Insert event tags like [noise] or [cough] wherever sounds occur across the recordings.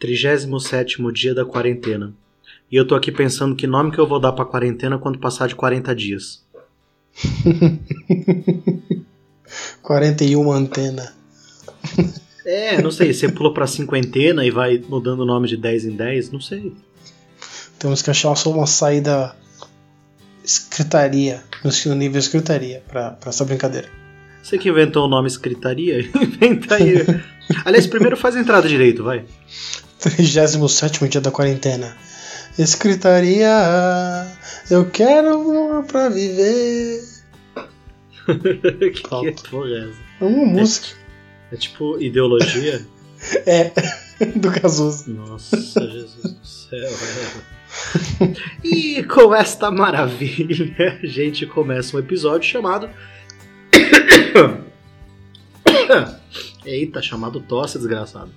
37 dia da quarentena. E eu tô aqui pensando que nome que eu vou dar pra quarentena quando passar de 40 dias. [laughs] 41 antena. É, não sei, você pula pra cinquentena e vai mudando o nome de 10 em 10, não sei. Temos que achar só uma saída escritaria, no nível escritaria, pra, pra essa brincadeira. Você que inventou o nome escritaria, [laughs] inventa aí. Aliás, primeiro faz a entrada direito, vai. 37 dia da quarentena. Escritaria, eu quero amor pra viver. [laughs] que porra é essa? É uma música. É, é tipo ideologia? [laughs] é, [laughs] do Cazuza. Nossa, Jesus do céu, velho. E com esta maravilha, a gente começa um episódio chamado. Eita, chamado tosse, desgraçado.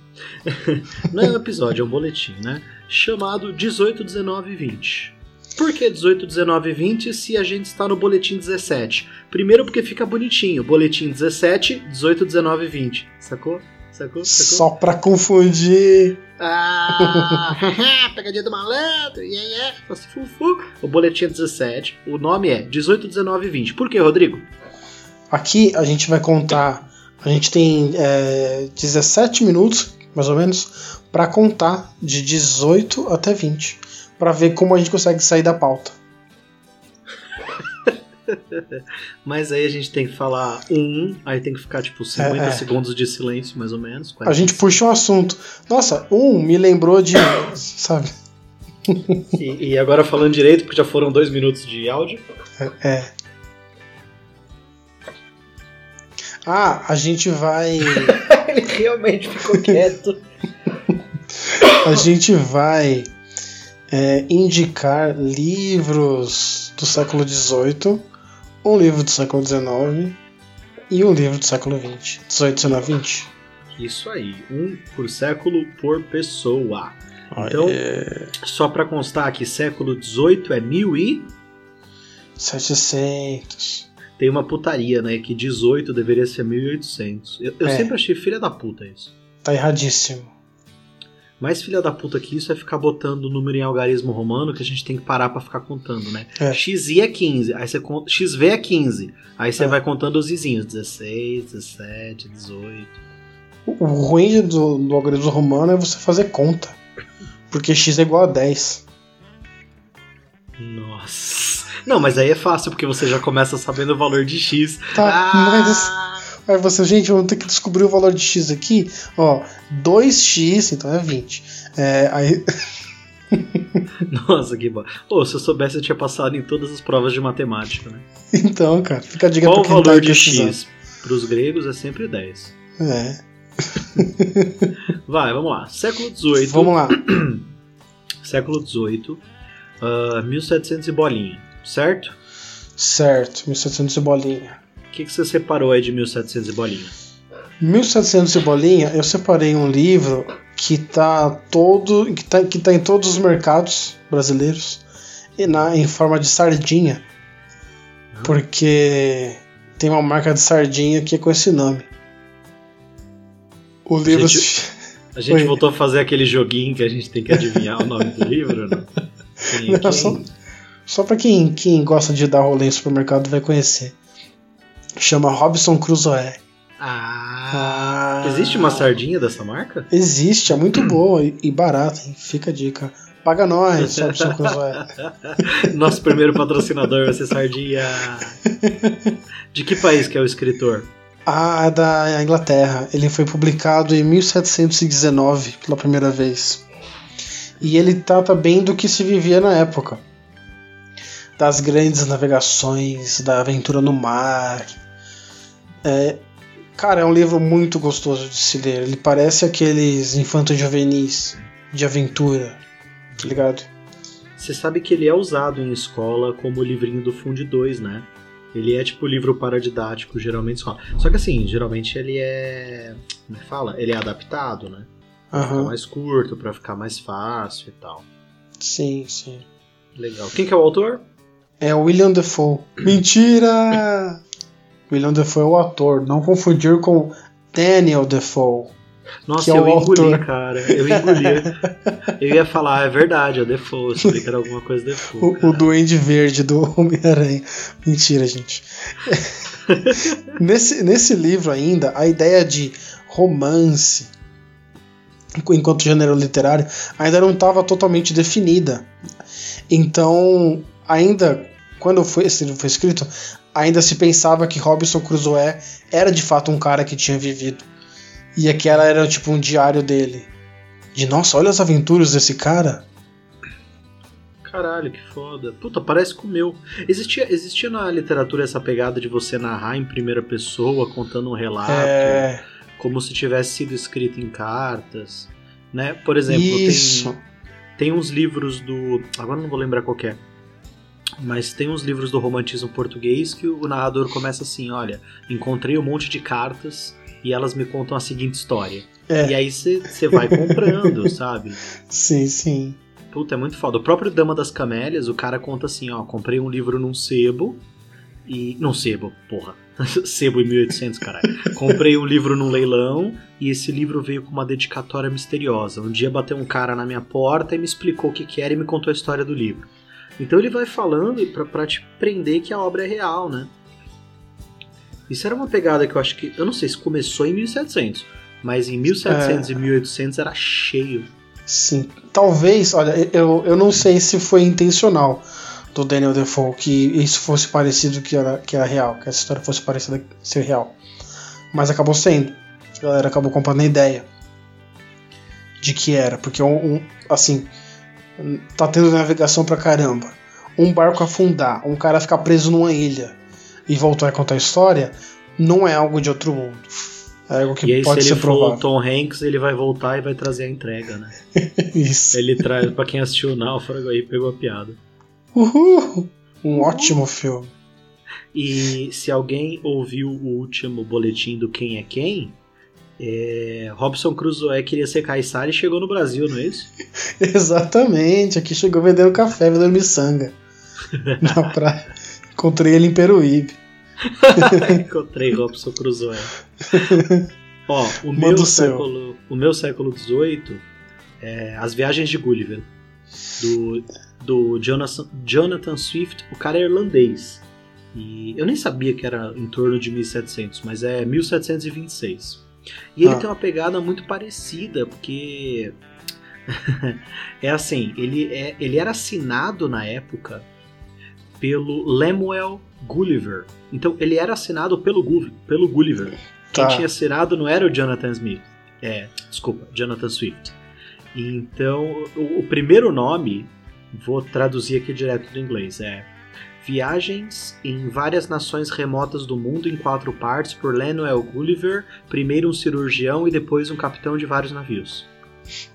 [laughs] Não é um episódio, é um boletim, né? Chamado 18, 19 e 20. Por que 18, 19 e 20 se a gente está no boletim 17? Primeiro porque fica bonitinho. Boletim 17, 18, 19 e 20. Sacou? Sacou? Sacou? Só pra confundir. Ah, [laughs] pegadinha do malandro, yeah, yeah, fufu. O boletim é 17, o nome é 18, 19 e 20. Por que, Rodrigo? Aqui a gente vai contar a gente tem é, 17 minutos, mais ou menos, para contar de 18 até 20, para ver como a gente consegue sair da pauta. [laughs] Mas aí a gente tem que falar um, aí tem que ficar tipo 50 é, é. segundos de silêncio, mais ou menos. A gente puxa um assunto. Nossa, um me lembrou de. [coughs] sabe? e, e, agora falando direito, porque já foram dois minutos de áudio. É. Ah, a gente vai. [laughs] Ele realmente ficou quieto. [laughs] a gente vai é, indicar livros do século XVIII, um livro do século XIX e um livro do século XX. 18, 19, 20. Isso aí, um por século por pessoa. Então, só para constar aqui, século XVIII é mil e. 700 tem uma putaria, né? Que 18 deveria ser 1800. Eu, eu é. sempre achei filha da puta isso. Tá erradíssimo. Mais filha da puta que isso é ficar botando o número em algarismo romano que a gente tem que parar para ficar contando, né? É. XI é 15, aí você conta, XV é 15, aí você é. vai contando os izinhos, 16, 17, 18. O, ruim do, do algarismo romano é você fazer conta. Porque x é igual a 10. Nossa. Não, mas aí é fácil, porque você já começa sabendo o valor de X. Tá, ah. mas. Aí você, gente, vamos ter que descobrir o valor de X aqui. Ó, 2x, então é 20. É, aí. [laughs] Nossa, que bom. Pô, se eu soubesse, eu tinha passado em todas as provas de matemática, né? [laughs] Então, cara, fica a dica Qual o valor tá de X? Para os gregos é sempre 10. É. [laughs] Vai, vamos lá. Século XVIII. Vamos lá. [clears throat] Século XVIII, uh, 1700 e bolinha certo? Certo, 1700 e bolinha. O que, que você separou aí de 1700 e bolinha? 1700 e bolinha, eu separei um livro que tá todo que tá, que tá em todos os mercados brasileiros e na em forma de sardinha. Ah. Porque tem uma marca de sardinha que é com esse nome. O livro a gente, [laughs] a gente voltou a fazer aquele joguinho que a gente tem que adivinhar o nome do livro, né? [laughs] Quem, Não, quem... Só, só para quem, quem gosta de dar rolê em supermercado vai conhecer. Chama Robson Crusoe. Ah, ah, Existe uma sardinha dessa marca? Existe, é muito boa e, e barata, hein? Fica a dica. Paga nós, Robson Crusoe. [laughs] Nosso primeiro patrocinador vai ser sardinha. De que país que é o escritor? Ah, é da Inglaterra. Ele foi publicado em 1719 pela primeira vez. E ele trata bem do que se vivia na época das grandes navegações, da aventura no mar. É, cara, é um livro muito gostoso de se ler. Ele parece aqueles infantos juvenis de aventura, tá ligado? Você sabe que ele é usado em escola como o livrinho do Fundo 2, né? Ele é tipo livro paradidático, geralmente escola. Só que assim, geralmente ele é. Como é fala? Ele é adaptado, né? Pra uhum. ficar mais curto, para ficar mais fácil e tal. Sim, sim. Legal. Quem que é o autor? É o William Defoe. Mentira! [clears throat] William Defoe é o ator, não confundir com Daniel Defoe. Nossa, que é eu o engoli, autor. cara. Eu engoli. eu ia falar, ah, é verdade, é o Defoe. Eu sabia que era alguma coisa Defoe. O, o. Duende Verde do Homem-Aranha. Mentira, gente. [laughs] nesse, nesse livro ainda, a ideia de romance, enquanto gênero literário, ainda não estava totalmente definida. Então, ainda quando foi, esse livro foi escrito, ainda se pensava que Robinson Crusoe era de fato um cara que tinha vivido. E aquela era tipo um diário dele. De nossa, olha as aventuras desse cara. Caralho, que foda. Puta, parece com o meu. Existia, existia na literatura essa pegada de você narrar em primeira pessoa, contando um relato, É. como se tivesse sido escrito em cartas. Né? Por exemplo, Isso. tem, tem uns livros do. Agora não vou lembrar qual é. Mas tem uns livros do romantismo português que o narrador começa assim: olha, encontrei um monte de cartas e elas me contam a seguinte história. É. E aí você vai comprando, [laughs] sabe? Sim, sim. Puta, é muito foda. O próprio Dama das Camélias, o cara conta assim, ó, comprei um livro num sebo e... Não sebo, porra. [laughs] sebo em 1800, caralho. comprei um livro num leilão e esse livro veio com uma dedicatória misteriosa. Um dia bateu um cara na minha porta e me explicou o que que era e me contou a história do livro. Então ele vai falando pra, pra te prender que a obra é real, né? Isso era uma pegada que eu acho que... Eu não sei se começou em 1700, mas em 1700 e 1800 era cheio. Sim. Talvez, olha, eu, eu não sei se foi intencional do Daniel Defoe que isso fosse parecido que era, que era real, que essa história fosse parecida ser real. Mas acabou sendo. A galera acabou comprando a ideia de que era, porque um, um- assim, tá tendo navegação pra caramba. Um barco afundar, um cara ficar preso numa ilha e voltar a contar a história, não é algo de outro mundo. É algo que e aí pode se ser ele for o. Tom Hanks, ele vai voltar e vai trazer a entrega, né? [laughs] Isso. Ele traz, pra quem assistiu o Náufrago aí, pegou a piada. Uhul! Um ótimo filme. E se alguém ouviu o último boletim do Quem é Quem, é, Robson Crusoe queria ser caiçara e chegou no Brasil, não é isso? [laughs] Exatamente, aqui chegou vendendo café, vendendo miçanga. [laughs] Na praia. Encontrei ele em Peruíbe. [laughs] Encontrei Robson Crusoe. Ó, o Manda meu, o seu. século, o meu século XVIII é As Viagens de Gulliver, do, do Jonathan, Jonathan Swift. O cara é irlandês. E eu nem sabia que era em torno de 1700, mas é 1726. E ele Ah. tem uma pegada muito parecida, porque [laughs] é assim, ele, é, ele era assinado na época pelo Lemuel Gulliver. Então ele era assinado pelo, Gu- pelo Gulliver. Quem Tá. tinha assinado não era o Jonathan Smith. É, desculpa, Jonathan Swift. Então, o, o primeiro nome, vou traduzir aqui direto do inglês, é Viagens em várias nações remotas do mundo em quatro partes por Lemuel Gulliver, primeiro um cirurgião e depois um capitão de vários navios.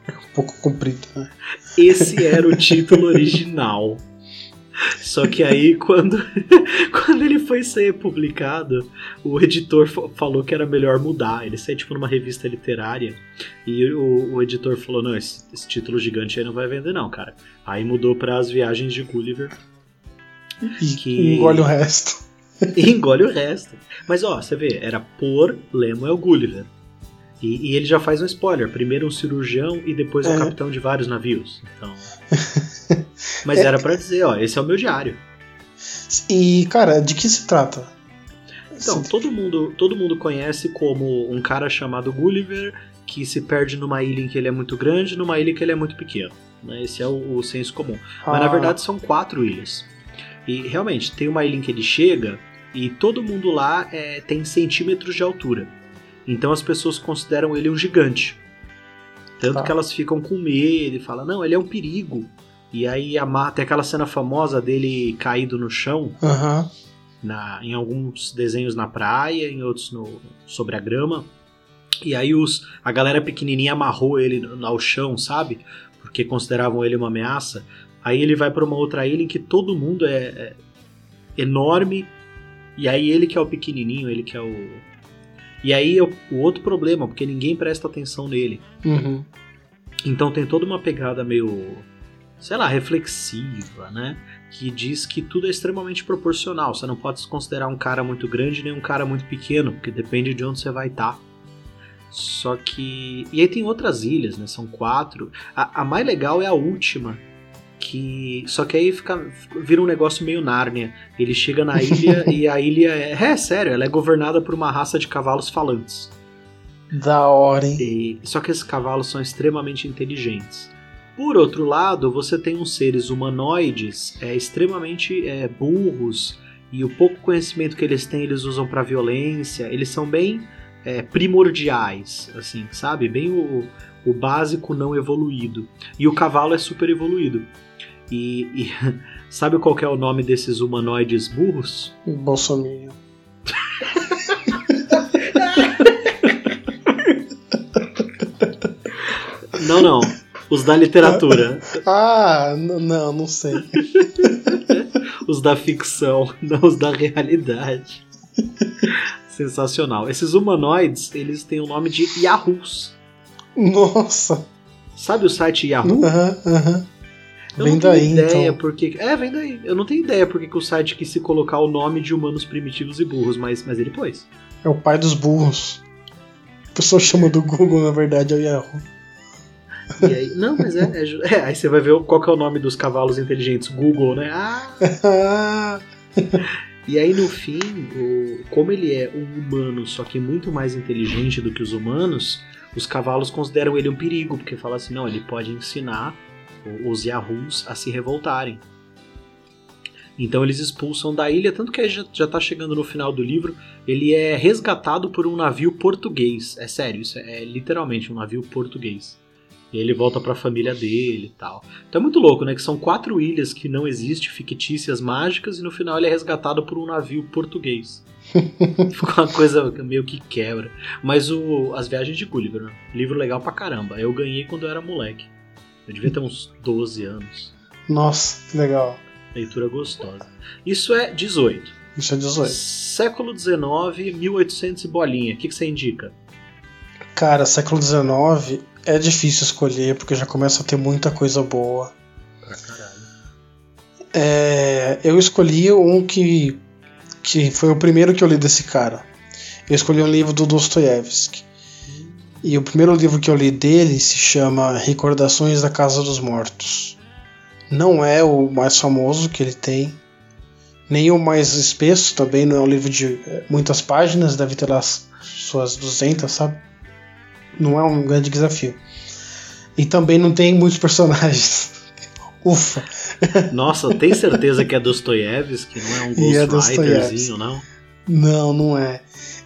Um pouco comprido, né? Esse era o título original. Só que aí, [laughs] quando, quando ele foi ser publicado, o editor fa- falou que era melhor mudar. Ele saiu tipo numa revista literária e o, o editor falou: Não, esse, esse título gigante aí não vai vender, não, cara. Aí mudou para As Viagens de Gulliver Que- engole o resto. [laughs] engole o resto. Mas ó, você vê, era por Lemuel Gulliver. E, e ele já faz um spoiler: primeiro um cirurgião e depois um É. capitão de vários navios. Então. [laughs] Mas É. era pra dizer, ó, esse é o meu diário. E, cara, de que se trata? Então, Se- todo mundo, todo mundo conhece como um cara chamado Gulliver que se perde numa ilha em que ele é muito grande, numa ilha em que ele é muito pequeno. né? Esse é o, o senso comum. Mas na Ah, verdade são quatro ilhas. E realmente, tem uma ilha em que ele chega e todo mundo lá é, tem centímetros de altura. Então as pessoas consideram ele um gigante. Tanto Tá. que elas ficam com medo e falam, não, ele é um perigo. E aí a tem aquela cena famosa dele caído no chão, Aham. na, em alguns desenhos na praia, em outros no, sobre a grama. E aí os, a galera pequenininha amarrou ele ao chão, sabe? Porque consideravam ele uma ameaça. Aí ele vai para uma outra ilha em que todo mundo é, é enorme. E aí ele que é o pequenininho, ele que é o. E aí é o, o outro problema, porque ninguém presta atenção nele. Uhum. Então tem toda uma pegada meio, sei lá, reflexiva, né? Que diz que tudo é extremamente proporcional. Você não pode se considerar um cara muito grande nem um cara muito pequeno, porque depende de onde você vai estar. Só que. E aí tem outras ilhas, né? São quatro. A, a mais legal é a última. Que. Só que aí fica, vira um negócio meio Nárnia. Ele chega na ilha [laughs] e a ilha é. É sério, ela é governada por uma raça de cavalos falantes. Da hora, hein? E, só que esses cavalos são extremamente inteligentes. Por outro lado, você tem uns seres humanoides é, extremamente é, burros e o pouco conhecimento que eles têm eles usam para violência. Eles são bem é, primordiais, assim, sabe? Bem o, o básico não evoluído. E o cavalo é super evoluído. E, e [laughs] sabe qual é o nome desses humanoides burros? Bolsonaro. Não, não. Os da literatura. ah, não, não sei. [laughs] os da ficção, não os da realidade. Sensacional. Esses humanoides, eles têm o nome de Yahoos. Nossa. Sabe o site Yahoo? Aham, aham. Eu Vem não tenho daí, ideia então. porque. É, vem daí. Eu não tenho ideia porque que o site quis se colocar o nome de humanos primitivos e burros, mas, mas ele pôs. É o pai dos burros. A pessoa chama do Google, na verdade, é o Yahoo. E aí, não, mas é, é [laughs] é, Aí você vai ver qual que é o nome dos cavalos inteligentes. Google, né? Ah! [laughs] E aí no fim, o- como ele é um humano, só que muito mais inteligente do que os humanos, os cavalos consideram ele um perigo, porque fala assim, não, ele pode ensinar os Yahoos a se revoltarem. Então eles expulsam da ilha, tanto que já, já tá chegando no final do livro, ele é resgatado por um navio português. É sério, isso é, é literalmente um navio português. E aí ele volta pra família dele e tal. Então é muito louco, né? Que são quatro ilhas que não existem, fictícias, mágicas, e no final ele é resgatado por um navio português. [laughs] Ficou uma coisa meio que quebra. Mas o As Viagens de Gulliver, né? livro legal pra caramba. Eu ganhei quando eu era moleque. Eu devia ter uns 12 anos. nossa, que legal. Leitura gostosa. Isso é 18. Isso é 18. Século XIX, 1800 e bolinha. O que, que você indica? Cara, século XIX é difícil escolher porque já começa a ter muita coisa boa. É, eu escolhi um que, que foi o primeiro que eu li desse cara. Eu escolhi um livro do Dostoiévski. E o primeiro livro que eu li dele se chama Recordações da Casa dos Mortos. Não é o mais famoso que ele tem, nem o mais espesso, também não é um livro de eh, muitas páginas, deve ter lá as suas 200, sabe? Não é um grande desafio. E também não tem muitos [laughs] personagens. Ufa! Nossa, tem certeza que é Dostoiévski, não é um é ghostwriterzinho, não? Não, não é.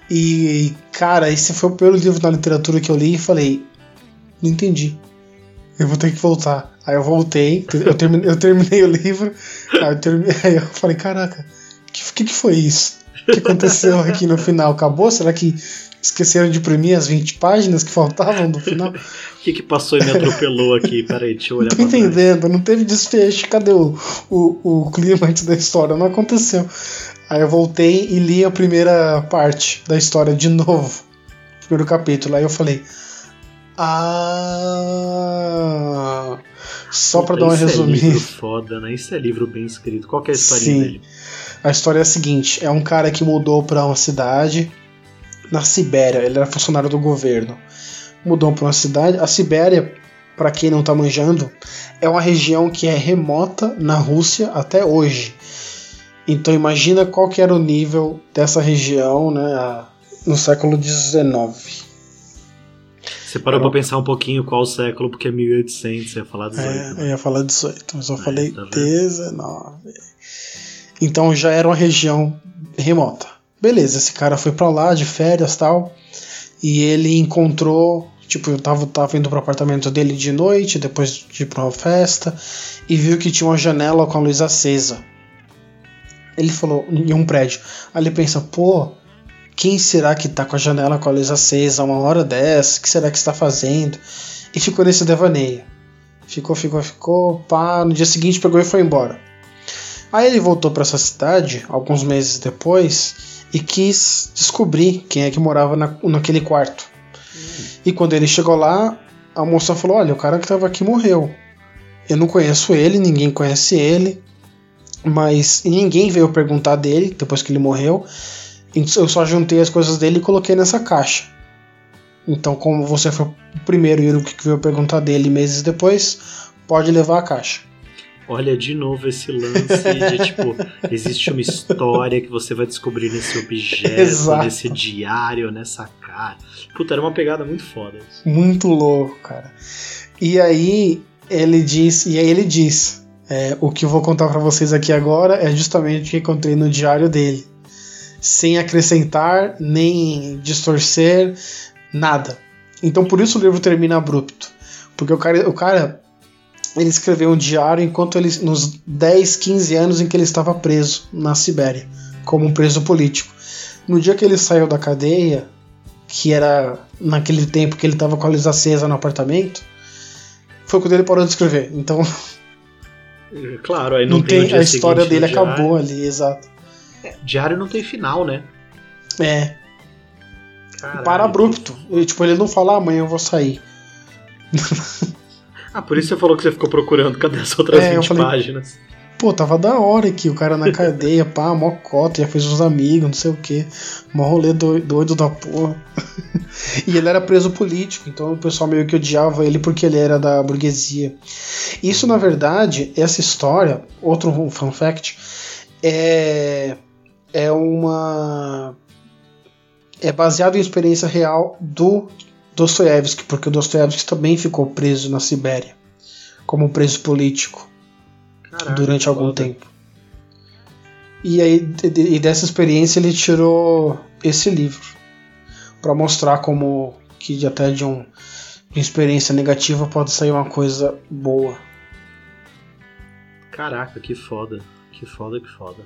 E, cara, esse foi o primeiro livro na literatura que eu li e falei: não entendi. Eu vou ter que voltar. Aí eu voltei, eu terminei, eu terminei o livro, aí eu, terminei, [laughs] aí eu falei: caraca, o que, que, que foi isso? O que aconteceu aqui no final? Acabou? Será que esqueceram de imprimir as 20 páginas que faltavam do final? [laughs] O que, que passou e me atropelou aqui? Peraí, deixa eu olhar Não tô entendendo, não teve desfecho. Cadê o, o, o clímax da história? Não aconteceu. Aí eu voltei e li a primeira parte da história de novo. Primeiro capítulo. Aí eu falei. Ah. Só pra dar uma Isso é livro [laughs] foda, né? Isso é livro bem escrito. Qual que é a historinha Sim. dele? A história é a seguinte: é um cara que mudou pra uma cidade na Sibéria. Ele era funcionário do governo. Mudou pra uma cidade. A Sibéria, pra quem não tá manjando, é uma região que é remota na Rússia até hoje. Então imagina qual que era o nível dessa região, né, no século XIX. Você parou pra pensar um pouquinho qual século, porque é 1800, você ia falar 18. É, né? eu ia falar 18, mas eu É, falei tá vendo? 19. Então já era uma região remota. Beleza, esse cara foi pra lá de férias tal. E ele encontrou. Tipo, eu tava, tava indo pro apartamento dele de noite, depois de ir pra uma festa, e viu que tinha uma janela com a luz acesa. Ele falou, em um prédio. Aí ele pensa, pô, quem será que tá com a janela com a luz acesa uma hora dessa? O que será que está fazendo? E ficou nesse devaneio. Ficou, ficou, ficou, pá. No dia seguinte pegou e foi embora. Aí ele voltou para essa cidade, alguns meses depois, e quis descobrir quem é que morava na, naquele quarto. E quando ele chegou lá, a moça falou: Olha, o cara que estava aqui morreu. Eu não conheço ele, ninguém conhece ele, mas ninguém veio perguntar dele depois que ele morreu. Então Eu só juntei as coisas dele e coloquei nessa caixa. Então, como você foi o primeiro e o que veio perguntar dele meses depois, pode levar a caixa. Olha de novo esse lance de tipo, existe uma história que você vai descobrir nesse objeto, Exato. nesse diário, nessa cara. Puta, era uma pegada muito foda. isso. Muito louco, cara. E aí ele diz, e aí ele diz, é, o que eu vou contar pra vocês aqui agora é justamente o que encontrei no diário dele, sem acrescentar nem distorcer nada. Então por isso o livro termina abrupto, porque o cara, o cara ele escreveu um diário enquanto ele nos 10, 15 anos em que ele estava preso na Sibéria, como um preso político. No dia que ele saiu da cadeia, que era naquele tempo que ele estava com a luz acesa no apartamento, foi quando ele parou de escrever. Então É, Claro, aí não, não, tem, tem a história dele diário. acabou ali, exato. Diário não tem final, né? É, Caralho. para abrupto. Ele, tipo, ele não fala "Ah, amanhã eu vou sair. [laughs] Ah, por isso você falou que você ficou procurando cadê as outras É, eu 20 falei- páginas. Pô, tava da hora aqui, o cara na cadeia, pá, mó cota, já fez uns amigos, não sei o que. Mó rolê doi- doido da porra. [laughs] e ele era preso político, então o pessoal meio que odiava ele porque ele era da burguesia. Isso, na verdade, essa história, outro fun fact, é, é uma. É baseado em experiência real do Dostoiévski, porque o Dostoiévski também ficou preso na Sibéria, como preso político Caralho, durante algum foda. tempo. E aí e dessa experiência ele tirou esse livro para mostrar como que até de, um, de uma experiência negativa pode sair uma coisa boa. Caraca, que foda. Que foda, que foda.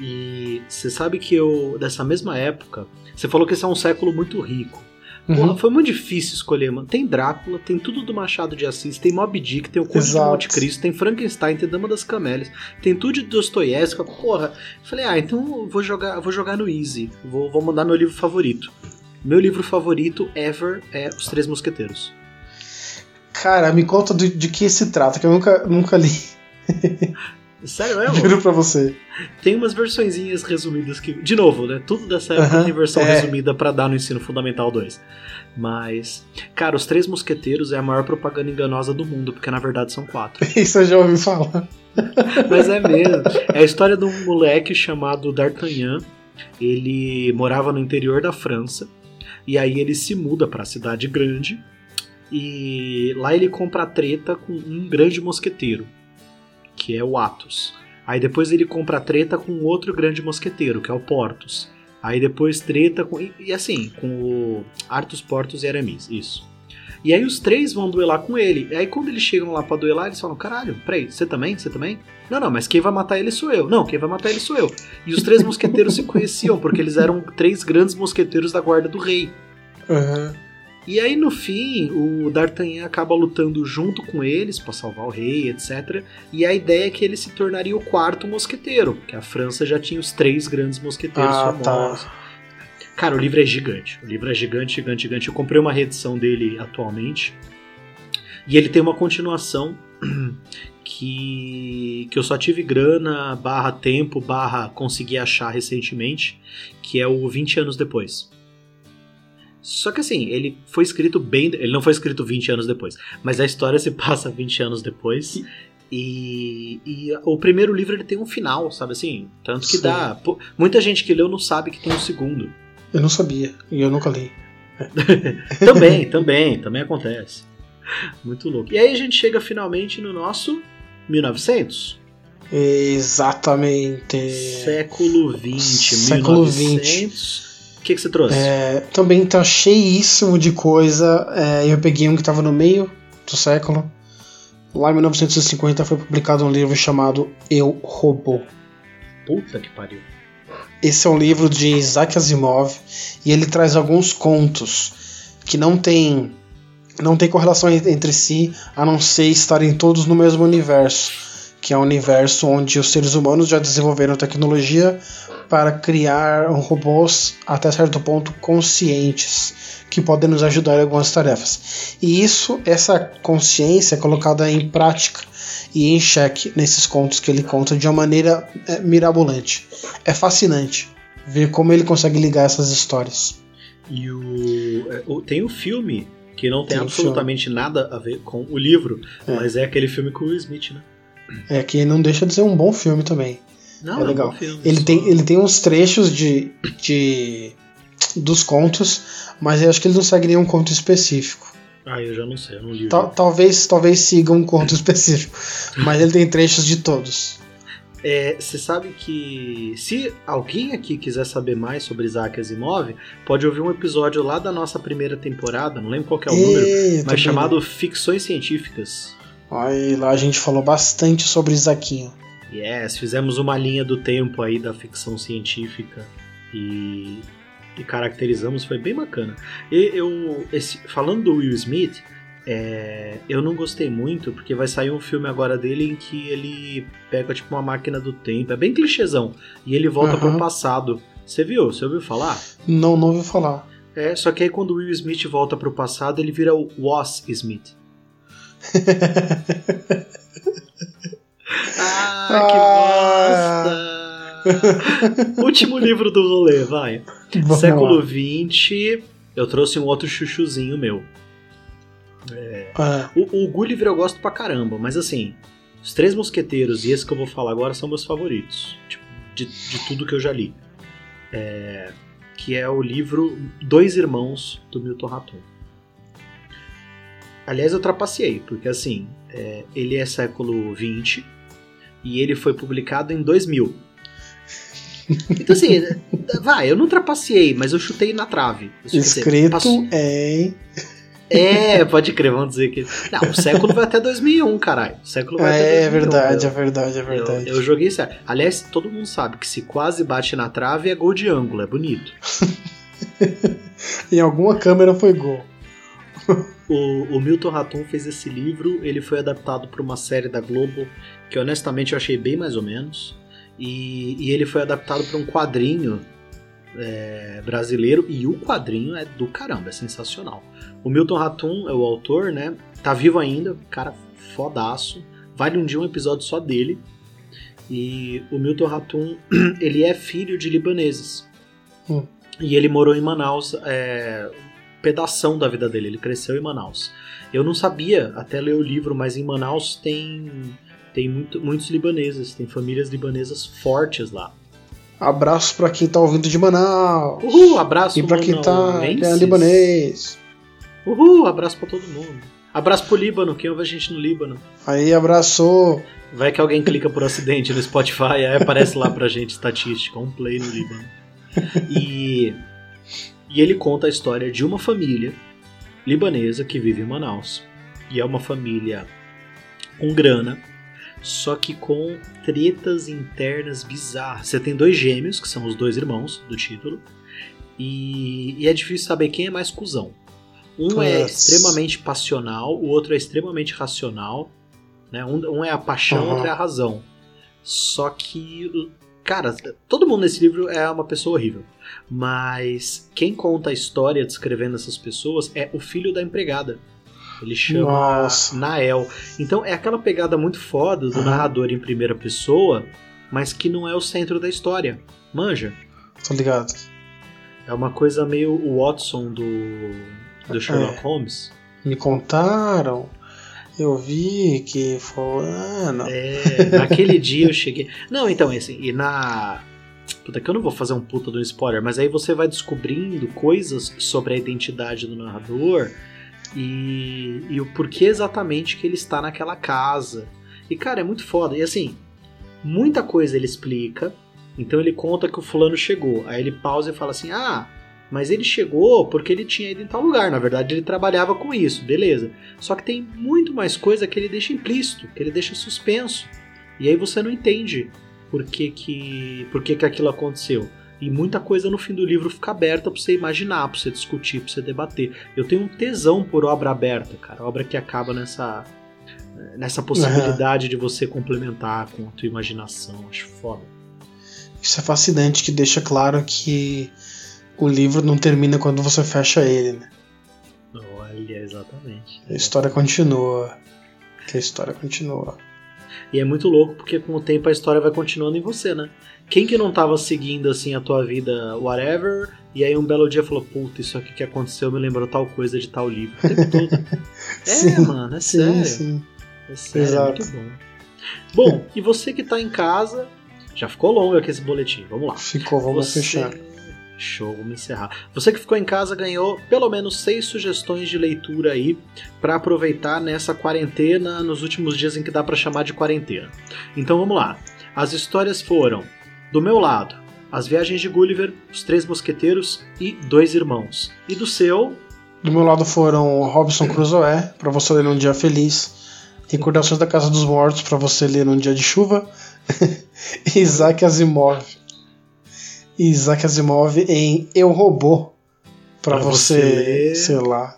E você sabe que eu, dessa mesma época, você falou que esse é um século muito rico. Porra, Uhum. foi muito difícil escolher, mano. Tem Drácula, tem tudo do Machado de Assis, tem Moby Dick, tem o Conde de. Monte Cristo, tem Frankenstein, tem Dama das Camélias, tem tudo de Dostoiévski. Porra, falei, ah, então eu vou jogar, vou jogar no Easy. Vou, vou mandar meu livro favorito. Meu livro favorito ever é Os Três Mosqueteiros. Cara, me conta do- de que se trata, que eu nunca, nunca li. [laughs] Sério, mesmo? Juro pra você. Tem umas versõezinhas resumidas que. De novo, né? Tudo dessa época tem versão é. resumida pra dar no ensino fundamental 2. Mas. Cara, os Três Mosqueteiros é a maior propaganda enganosa do mundo, porque na verdade são quatro. [laughs] Isso eu já ouvi falar. Mas é mesmo. É a história de um moleque chamado D'Artagnan. Ele morava no interior da França. E aí ele se muda pra cidade grande. E lá ele compra a treta com um grande mosqueteiro, que é o Athos. Aí depois ele compra treta com outro grande mosqueteiro, que é o Portos. Aí depois treta com. E, e assim, com o Artus, Portos e Aramis. Isso. E aí os três vão duelar com ele. E aí quando eles chegam lá pra duelar, eles falam: caralho, peraí, você também? Você também? Não, não, mas quem vai matar ele sou eu. Não, quem vai matar ele sou eu. E os três mosqueteiros se conheciam, porque eles eram três grandes mosqueteiros da guarda do rei. Uhum. E aí no fim, o D'Artagnan acaba lutando junto com eles pra salvar o rei, etc. E a ideia é que ele se tornaria o quarto mosqueteiro, que a França já tinha os três grandes mosqueteiros Ah, famosos. Cara, o livro é gigante. O livro é gigante, gigante, gigante. Eu comprei uma reedição dele atualmente. E ele tem uma continuação [clears throat] que, que eu só tive grana, barra tempo, barra consegui achar recentemente, que é o 20 anos depois. Só que assim, ele foi escrito bem. Ele não foi escrito 20 anos depois, mas a história se [laughs] passa 20 anos depois. E, e o primeiro livro ele tem um final, sabe assim? Tanto que Sim. dá. pô, Muita gente que leu não sabe que tem um segundo. Eu não sabia, e eu nunca li. [laughs] Também, também, também acontece. Muito louco. E aí a gente chega finalmente no nosso 1900. Exatamente. Século 20, Século 1900. O que, que você trouxe? É, também tá cheíssimo de coisa. É, eu peguei um que tava no meio do século. Lá em 1950 foi publicado um livro chamado Eu Robô. Puta que pariu. Esse é um livro de Isaac Asimov e ele traz alguns contos que não tem não tem correlação en- entre si, a não ser estarem todos no mesmo universo, que é um universo onde os seres humanos já desenvolveram tecnologia para criar robôs até certo ponto conscientes que podem nos ajudar em algumas tarefas. E isso, essa consciência é colocada em prática e em xeque nesses contos que ele conta de uma maneira é, mirabolante. É fascinante ver como ele consegue ligar essas histórias. E o, é, tem o filme que não tem, Tem absolutamente nada a ver com o livro, É. mas é aquele filme com o Will Smith, né? É que não deixa de ser um bom filme também. Não, É um legal. filme, Ele tem, ele tem uns trechos de, de dos contos, mas eu acho que ele não segue nenhum conto específico. Ah, eu já não sei, eu não li. Tal- talvez, talvez siga um conto [laughs] específico, mas ele tem trechos de todos. É, Você sabe que se alguém aqui quiser saber mais sobre Isaac Asimov, pode ouvir um episódio lá da nossa primeira temporada, não lembro qual é o número, mas chamado Ficções Científicas. Aí lá a gente falou bastante sobre Isaquinho. Yes, fizemos uma linha do tempo aí da ficção científica e, e caracterizamos, foi bem bacana. E eu, esse- falando do Will Smith, é, eu não gostei muito porque vai sair um filme agora dele em que ele pega tipo uma máquina do tempo, é bem clichêzão, e ele volta Aham. pro passado. Você viu? Você ouviu falar? Não, não ouvi falar. É, só que aí quando o Will Smith volta pro passado, ele vira o Was Smith. [laughs] ah, que bosta! [laughs] Último livro do rolê, vai. Vamos Século. XX, eu trouxe um outro chuchuzinho meu. Ah, O, o Gulliver eu gosto pra caramba, mas assim, os Três Mosqueteiros e esse que eu vou falar agora são meus favoritos, tipo, de, de tudo que eu já li. É, que é o livro Dois Irmãos, do Milton Raton. Aliás, eu trapaceei, porque assim, é, ele é século XX e ele foi publicado em 2000. Então assim, [laughs] vai, eu não trapaceei, mas eu chutei na trave. Escrito passou- em. é, pode crer, vamos dizer que. Não, o século vai até 2001, caralho. O século vai até É 2001. verdade, é verdade, é verdade. eu, eu joguei sério. Aliás, todo mundo sabe que se quase bate na trave é gol de ângulo, é bonito. [laughs] Em alguma câmera foi gol. O, o Milton Raton fez esse livro, ele foi adaptado para uma série da Globo que honestamente eu achei bem mais ou menos. E, e ele foi adaptado para um quadrinho é, brasileiro e o quadrinho é do caramba, é sensacional. O Milton Raton é o autor, né? Tá vivo ainda, cara fodaço. Vale um dia um episódio só dele. E o Milton Raton, [clears throat] ele é filho de libaneses. Hum. E ele morou em Manaus, é, pedação da vida dele, ele cresceu em Manaus. Eu não sabia até ler o livro, mas em Manaus tem, tem muito- muitos libaneses, tem famílias libanesas fortes lá. Abraços pra quem tá ouvindo de Manaus. Uhul, abraço E pra quem tá é libanês. Uhul, abraço pra todo mundo. Abraço pro Líbano, quem ouve a gente no Líbano. Aí abraçou. Vai que alguém clica por acidente no Spotify, aí aparece lá pra gente estatística, um play no Líbano. E, e ele conta a história de uma família libanesa que vive em Manaus. E é uma família com grana, só que com tretas internas bizarras. Você tem dois gêmeos, que são os dois irmãos do título, e, e é difícil saber quem é mais cuzão. Um é Putz. extremamente passional, o outro é extremamente racional. Né? Um, um é a paixão, Uhum. outro é a razão. Só que, cara, todo mundo nesse livro é uma pessoa horrível. Mas quem conta a história descrevendo essas pessoas é o filho da empregada. Ele chama Nossa. Nael. Então é aquela pegada muito foda do Uhum. narrador em primeira pessoa, mas que não é o centro da história. Manja? Tô ligado. É uma coisa meio o Watson do, do Sherlock É. Holmes. Me contaram. Eu vi que fulano. É, naquele dia eu cheguei. Não, então, assim, e na. Puta, que eu não vou fazer um puta do spoiler, mas aí você vai descobrindo coisas sobre a identidade do narrador e, e o porquê exatamente que ele está naquela casa. E, cara, é muito foda. E assim, muita coisa ele explica. Então ele conta que o fulano chegou. Aí ele pausa e fala assim: Ah, mas ele chegou porque ele tinha ido em tal lugar. Na verdade, ele trabalhava com isso, beleza. Só que tem muito mais coisa que ele deixa implícito, que ele deixa suspenso. E aí você não entende por que, que, por que, que aquilo aconteceu. E muita coisa no fim do livro fica aberta pra você imaginar, pra você discutir, pra você debater. Eu tenho um tesão por obra aberta, cara. Obra que acaba nessa, nessa possibilidade de você complementar com a tua imaginação. Acho foda. Isso é fascinante, que deixa claro que o livro não termina quando você fecha ele, né? Olha, exatamente. A história continua. Que a história continua. E é muito louco porque com o tempo a história vai continuando em você, né? Quem que não tava seguindo assim a tua vida, whatever, e aí um belo dia falou, puta, isso aqui que aconteceu me lembrou tal coisa de tal livro. O tempo todo. [laughs] é, Sim, mano, é sim, sério. sim. É sério, é Exato. muito bom. Bom, e você que tá em casa, já ficou longo aqui esse boletim, vamos lá. Ficou, vamos Você- fechar. Show, vamos encerrar. Você que ficou em casa ganhou pelo menos seis sugestões de leitura aí pra aproveitar nessa quarentena, nos últimos dias em que dá pra chamar de quarentena. Então vamos lá. As histórias foram, do meu lado, As Viagens de Gulliver, Os Três Mosqueteiros e Dois Irmãos. E do seu, Do meu lado foram Robson Crusoe, pra você ler num dia feliz. Recordações da Casa dos Mortos, pra você ler num dia de chuva. e [laughs] Isaac Asimov. Isaac Asimov em Eu Robô, pra Pra você, você ler. sei lá,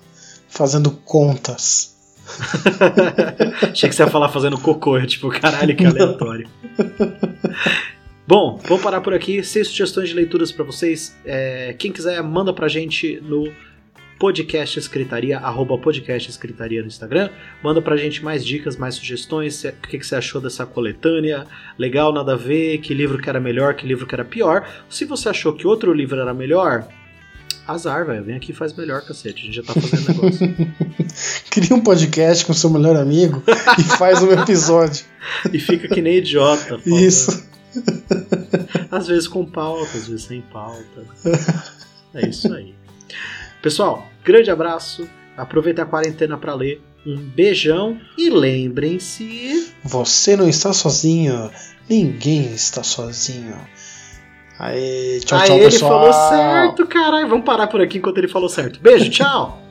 fazendo contas. [laughs] Achei que você ia falar fazendo cocô, eu, tipo, caralho, que aleatório. Bom, vou parar por aqui. Seis sugestões de leituras pra vocês. É, quem quiser, manda pra gente no podcast escritaria, arroba podcast escritaria no Instagram. Manda pra gente mais dicas, mais sugestões. O que, que você achou dessa coletânea? Legal, nada a ver? Que livro que era melhor, que livro que era pior? Se você achou que outro livro era melhor, azar, velho. Vem aqui e faz melhor, cacete. A gente já tá fazendo negócio. [laughs] Cria um podcast com seu melhor amigo e faz um episódio. [laughs] E fica que nem idiota. falando. Isso. [laughs] Às vezes com pauta, às vezes sem pauta. É isso aí. Pessoal, grande abraço. Aproveita a quarentena para ler. Um beijão e lembrem-se. Você não está sozinho. Ninguém está sozinho. Aê, tchau, ah, tchau, ele pessoal. falou certo, caralho. Vamos parar por aqui enquanto ele falou certo. Beijo, tchau. [laughs]